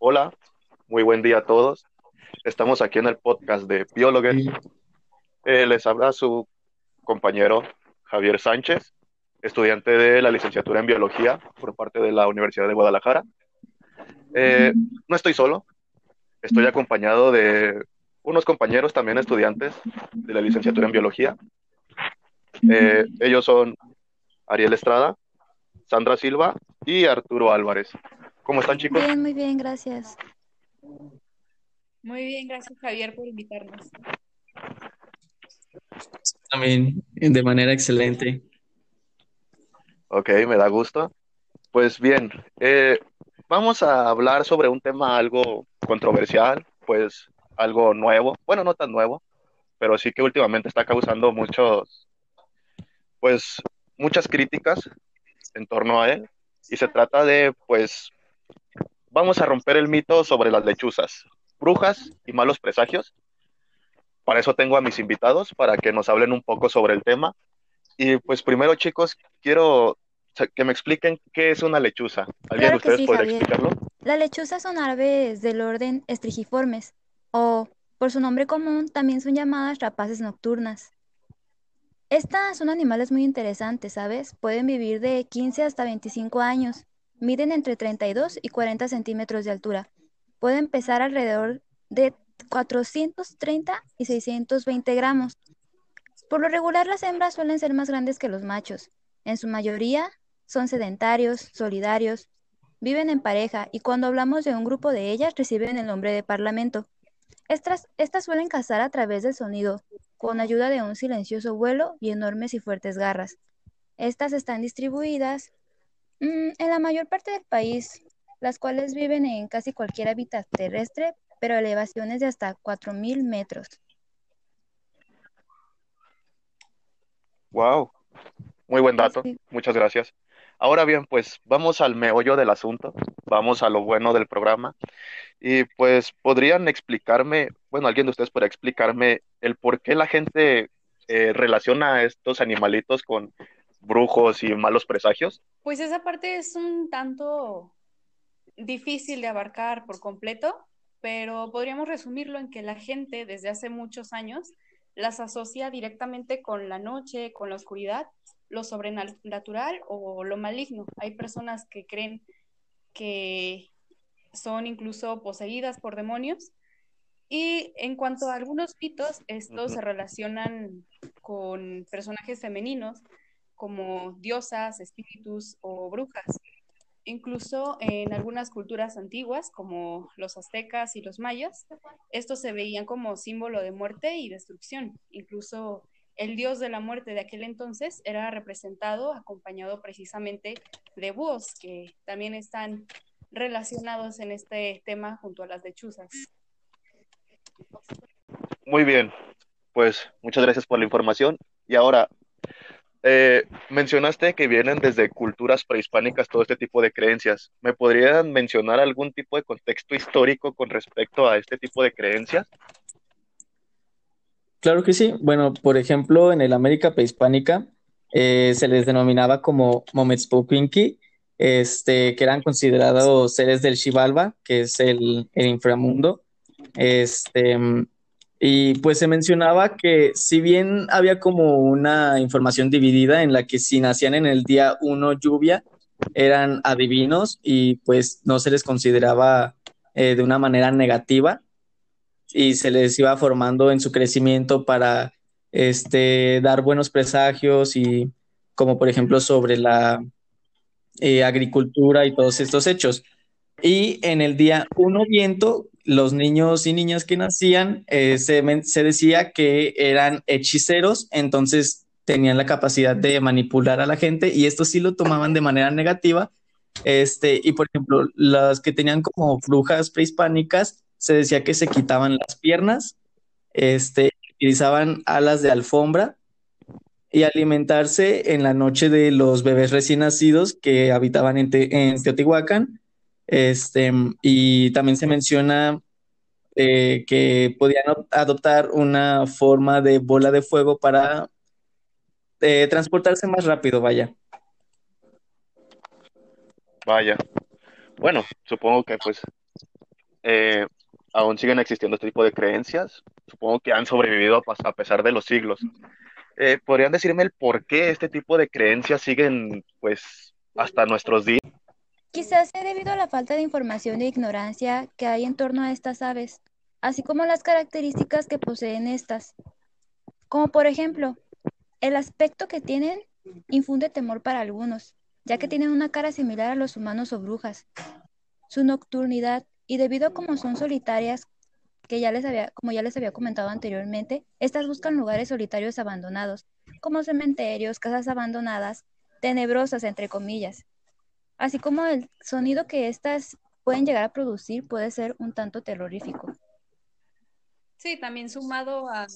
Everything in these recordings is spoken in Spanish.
Hola, muy buen día a todos. Estamos aquí en el podcast de Biólogos. Eh, les habla su compañero Javier Sánchez, estudiante de la licenciatura en Biología por parte de la Universidad de Guadalajara. Eh, no estoy solo, estoy acompañado de unos compañeros también estudiantes de la licenciatura en Biología. Eh, ellos son Ariel Estrada, Sandra Silva y Arturo Álvarez. ¿Cómo están, chicos? Bien, muy bien, gracias. Muy bien, gracias, Javier, por invitarnos. También, de manera excelente. Ok, me da gusto. Pues bien, eh, vamos a hablar sobre un tema algo controversial, pues algo nuevo, bueno, no tan nuevo, pero sí que últimamente está causando muchos, pues, muchas críticas en torno a él. Y se trata de, pues, vamos a romper el mito sobre las lechuzas, brujas y malos presagios. Para eso tengo a mis invitados, para que nos hablen un poco sobre el tema. Y pues primero, chicos, quiero que me expliquen qué es una lechuza. ¿Alguien de ustedes podría explicarlo? Las lechuzas son aves del orden estrigiformes, o por su nombre común también son llamadas rapaces nocturnas. Estas son animales muy interesantes, ¿sabes? Pueden vivir de 15 hasta 25 años Miden entre 32 y 40 centímetros de altura. Pueden pesar alrededor de 430 y 620 gramos. Por lo regular, las hembras suelen ser más grandes que los machos. En su mayoría son sedentarios, solidarios, viven en pareja y cuando hablamos de un grupo de ellas reciben el nombre de parlamento. Estas, estas suelen cazar a través del sonido, con ayuda de un silencioso vuelo y enormes y fuertes garras. Estas están distribuidas Mm, en la mayor parte del país, las cuales viven en casi cualquier hábitat terrestre, pero a elevaciones de hasta 4.000 metros. Wow, muy buen dato. Muchas gracias. Ahora bien, pues vamos al meollo del asunto, vamos a lo bueno del programa. Y pues podrían explicarme, bueno, alguien de ustedes podría explicarme el por qué la gente eh, relaciona a estos animalitos con brujos y malos presagios? Pues esa parte es un tanto difícil de abarcar por completo, pero podríamos resumirlo en que la gente desde hace muchos años las asocia directamente con la noche, con la oscuridad, lo sobrenatural o lo maligno. Hay personas que creen que son incluso poseídas por demonios. Y en cuanto a algunos mitos, estos se relacionan con personajes femeninos como diosas, espíritus o brujas. Incluso en algunas culturas antiguas, como los aztecas y los mayas, estos se veían como símbolo de muerte y destrucción. Incluso el dios de la muerte de aquel entonces era representado acompañado precisamente de búhos, que también están relacionados en este tema junto a las lechuzas. Muy bien, pues muchas gracias por la información. Y ahora, eh, mencionaste que vienen desde culturas prehispánicas todo este tipo de creencias. ¿Me podrían mencionar algún tipo de contexto histórico con respecto a este tipo de creencias? Claro que sí. Bueno, por ejemplo, en el América prehispánica eh, se les denominaba como Mometzpopinki, este, que eran considerados seres del Xibalba, que es el, el inframundo. Este, y pues se mencionaba que si bien había como una información dividida en la que si nacían en el día 1 lluvia, eran adivinos y pues no se les consideraba eh, de una manera negativa y se les iba formando en su crecimiento para este, dar buenos presagios y como por ejemplo sobre la eh, agricultura y todos estos hechos. Y en el día 1 viento los niños y niñas que nacían eh, se, decía que eran hechiceros, entonces tenían la capacidad de manipular a la gente y esto sí lo tomaban de manera negativa. Este, y por ejemplo, las que tenían como brujas prehispánicas, se decía que se quitaban las piernas, este, utilizaban alas de alfombra y alimentarse en la noche de los bebés recién nacidos que habitaban en, en Teotihuacán este, y también se menciona eh, que podían adoptar una forma de bola de fuego para eh, transportarse más rápido, vaya. Vaya. Bueno, supongo que pues eh, aún siguen existiendo este tipo de creencias. Supongo que han sobrevivido a pesar de los siglos. Eh, ¿podrían decirme el por qué este tipo de creencias siguen pues hasta nuestros días? Quizás sea debido a la falta de información e ignorancia que hay en torno a estas aves, así como las características que poseen estas. Como por ejemplo, el aspecto que tienen infunde temor para algunos, ya que tienen una cara similar a los humanos o brujas. Su nocturnidad, y debido a cómo son solitarias, que ya les había, como ya les había comentado anteriormente, estas buscan lugares solitarios abandonados, como cementerios, casas abandonadas, tenebrosas entre comillas. Así como el sonido que estas pueden llegar a producir puede ser un tanto terrorífico. Sí, también sumado a,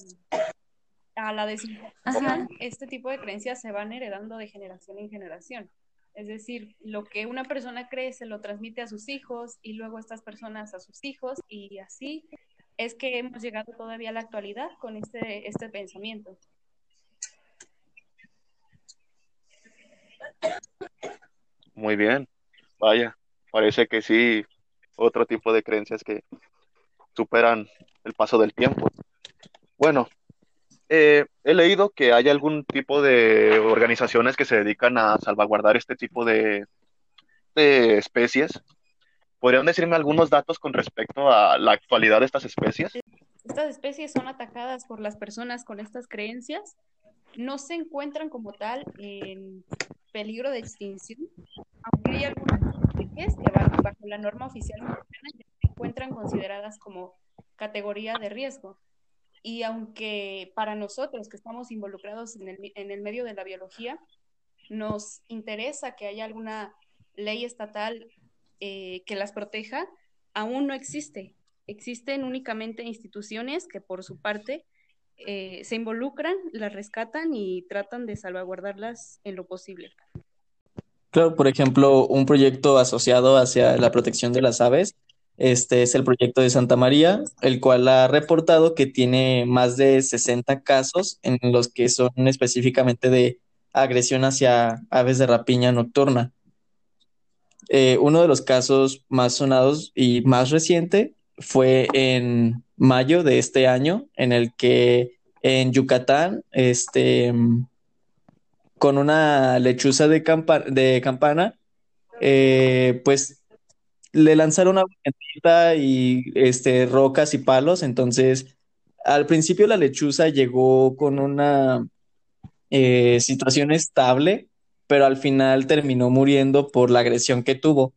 a la desinformación, este tipo de creencias se van heredando de generación en generación. Es decir, lo que una persona cree se lo transmite a sus hijos y luego estas personas a sus hijos y así es que hemos llegado todavía a la actualidad con este, este pensamiento. Muy bien, vaya, parece que sí, otro tipo de creencias que superan el paso del tiempo. Bueno, eh, he leído que hay algún tipo de organizaciones que se dedican a salvaguardar este tipo de, especies. ¿Podrían decirme algunos datos con respecto a la actualidad de estas especies? Estas especies son atacadas por las personas con estas creencias. No se encuentran como tal en peligro de extinción, aunque hay algunas especies que bajo la norma oficial se encuentran consideradas como categoría de riesgo. Y aunque para nosotros que estamos involucrados en el, en el medio de la biología, nos interesa que haya alguna ley estatal eh, que las proteja, aún no existe. Existen únicamente instituciones que por su parte eh, se involucran, las rescatan y tratan de salvaguardarlas en lo posible. Claro, por ejemplo, un proyecto asociado hacia la protección de las aves este es el proyecto de Santa María, el cual ha reportado que tiene más de 60 casos en los que son específicamente de agresión hacia aves de rapiña nocturna. Eh, uno de los casos más sonados y más reciente fue en mayo de este año, en el que en Yucatán, este, con una lechuza de, campana, eh, pues le lanzaron agua y este, rocas y palos. Entonces, al principio la lechuza llegó con una eh, situación estable, pero al final terminó muriendo por la agresión que tuvo.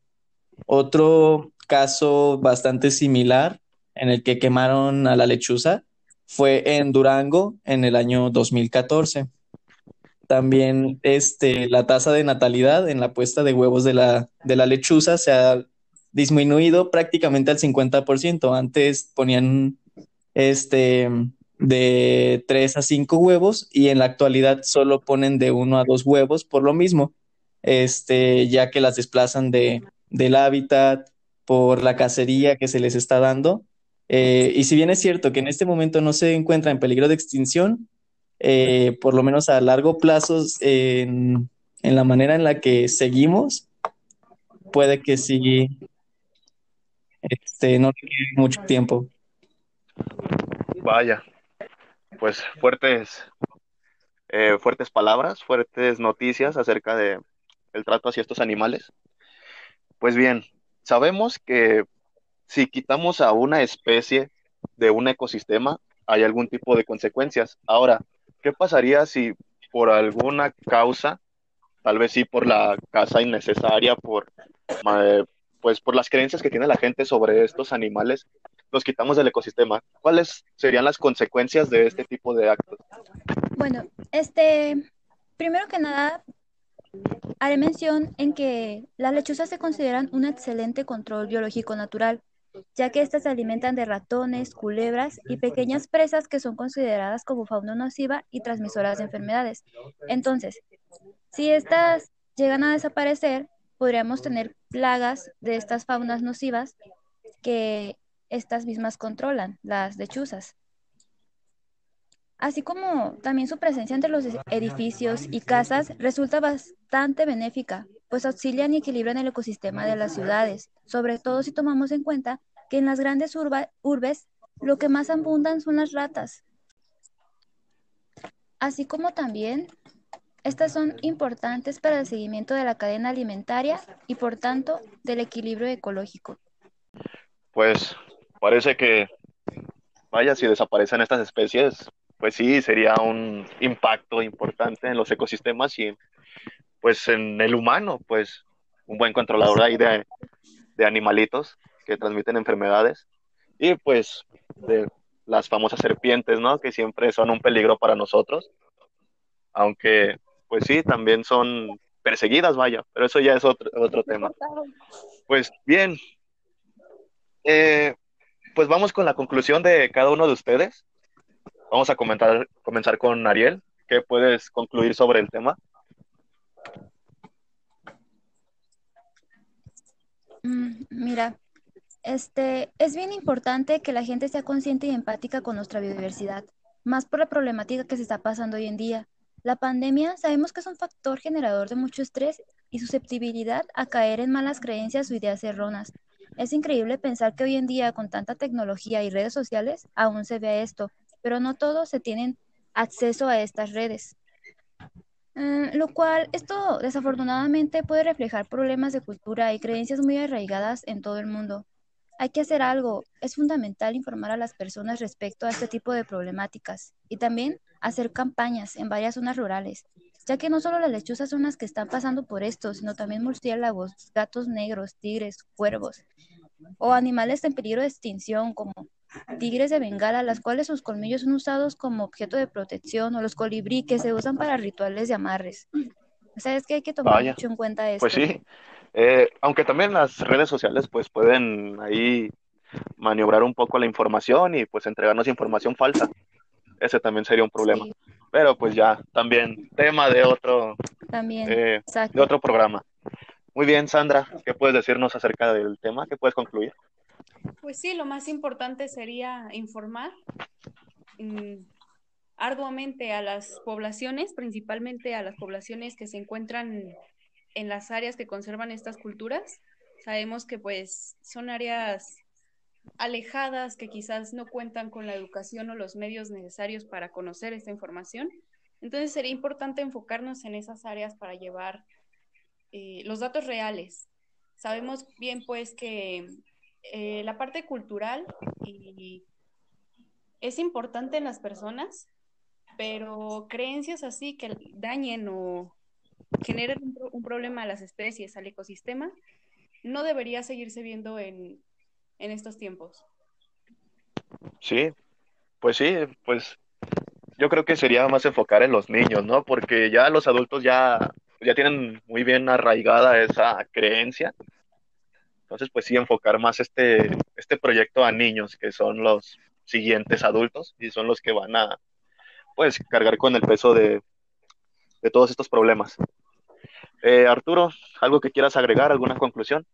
Otro caso bastante similar en el que quemaron a la lechuza fue en Durango en el año 2014. También este, la tasa de natalidad en la puesta de huevos de la, de la lechuza se ha disminuido prácticamente al 50%. Antes ponían este de 3 a 5 huevos y en la actualidad solo ponen de 1 a 2 huevos por lo mismo, este, ya que las desplazan de, del hábitat por la cacería que se les está dando. Eh, y si bien es cierto que en este momento no se encuentra en peligro de extinción, eh, por lo menos a largo plazo, en, en la manera en la que seguimos, puede que sí este, no tiene mucho tiempo. Vaya, pues fuertes, eh, fuertes palabras, fuertes noticias acerca de el trato hacia estos animales. Pues bien, sabemos que si quitamos a una especie de un ecosistema, hay algún tipo de consecuencias. Ahora, ¿qué pasaría si por alguna causa, tal vez sí por la caza innecesaria, por, eh, pues por las creencias que tiene la gente sobre estos animales, los quitamos del ecosistema. ¿Cuáles serían las consecuencias de este tipo de actos? Bueno, este, primero que nada, haré mención en que las lechuzas se consideran un excelente control biológico natural, ya que éstas se alimentan de ratones, culebras y pequeñas presas que son consideradas como fauna nociva y transmisoras de enfermedades. Entonces, si estas llegan a desaparecer, podríamos tener plagas de estas faunas nocivas que estas mismas controlan, las lechuzas. Así como también su presencia entre los edificios y casas resulta bastante benéfica, pues auxilian y equilibran el ecosistema de las ciudades, sobre todo si tomamos en cuenta que en las grandes urbes lo que más abundan son las ratas. Así como también estas son importantes para el seguimiento de la cadena alimentaria y por tanto del equilibrio ecológico. Pues parece que, vaya, si desaparecen estas especies, pues sí, sería un impacto importante en los ecosistemas y pues en el humano, pues un buen controlador ahí de, de animalitos que transmiten enfermedades y pues de las famosas serpientes, ¿no? Que siempre son un peligro para nosotros, aunque pues sí, también son perseguidas, vaya, pero eso ya es otro, otro tema. Pues bien, eh, pues vamos con la conclusión de cada uno de ustedes. Vamos a comentar, comenzar con Ariel. ¿Qué puedes concluir sobre el tema? Mm, mira, este, es bien importante que la gente sea consciente y empática con nuestra biodiversidad, más por la problemática que se está pasando hoy en día. La pandemia sabemos que es un factor generador de mucho estrés y susceptibilidad a caer en malas creencias o ideas erróneas. Es increíble pensar que hoy en día con tanta tecnología y redes sociales aún se ve esto, pero no todos se tienen acceso a estas redes. Mm, lo cual, esto desafortunadamente puede reflejar problemas de cultura y creencias muy arraigadas en todo el mundo. Hay que hacer algo. Es fundamental informar a las personas respecto a este tipo de problemáticas y también hacer campañas en varias zonas rurales, ya que no solo las lechuzas son las que están pasando por esto, sino también murciélagos, gatos negros, tigres, cuervos o animales en peligro de extinción como tigres de Bengala, las cuales sus colmillos son usados como objeto de protección o los colibrí que se usan para rituales de amarres. O sea, es que hay que tomar mucho en cuenta esto. Pues sí, eh, aunque también las redes sociales pues pueden ahí maniobrar un poco la información y pues entregarnos información falsa. Ese también sería un problema. Pero pues ya, también tema de otro, también, eh, de otro programa. Muy bien, Sandra, ¿qué puedes decirnos acerca del tema? ¿Qué puedes concluir? Pues sí, lo más importante sería informar mm, arduamente a las poblaciones, principalmente a las poblaciones que se encuentran en las áreas que conservan estas culturas. Sabemos que pues son áreas alejadas que quizás no cuentan con la educación o los medios necesarios para conocer esta información. Entonces sería importante enfocarnos en esas áreas para llevar eh, los datos reales. Sabemos bien pues que eh, la parte cultural es importante en las personas, pero creencias así que dañen o generen un, problema a las especies, al ecosistema, no debería seguirse viendo en, en estos tiempos. Sí, pues sí, pues yo creo que sería más enfocar en los niños, ¿no? Porque ya los adultos ya, ya tienen muy bien arraigada esa creencia. Entonces, pues sí, enfocar más este, este proyecto a niños, que son los siguientes adultos y son los que van a, pues, cargar con el peso de, de todos estos problemas. Eh, Arturo, ¿algo que quieras agregar? ¿Alguna conclusión?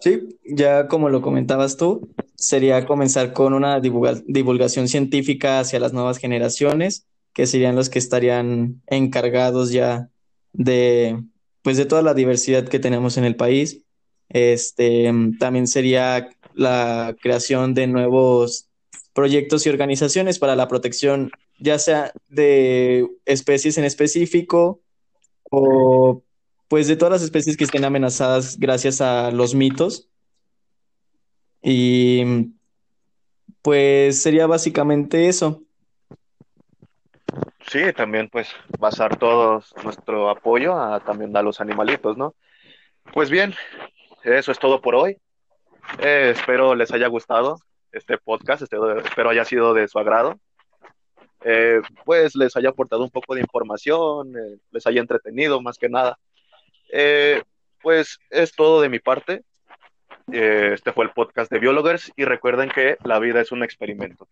Sí, ya como lo comentabas tú, sería comenzar con una divulgación científica hacia las nuevas generaciones, que serían los que estarían encargados ya de, pues, de toda la diversidad que tenemos en el país. Este, también sería la creación de nuevos proyectos y organizaciones para la protección, ya sea de especies en específico o pues de todas las especies que estén amenazadas gracias a los mitos. Y pues sería básicamente eso. Sí, también pues basar todo nuestro apoyo a también a los animalitos, ¿no? Pues bien, eso es todo por hoy. Eh, espero les haya gustado este podcast, este, espero haya sido de su agrado. Eh, pues les haya aportado un poco de información, eh, les haya entretenido más que nada. Eh, pues es todo de mi parte. este fue el podcast de Biologers y recuerden que la vida es un experimento.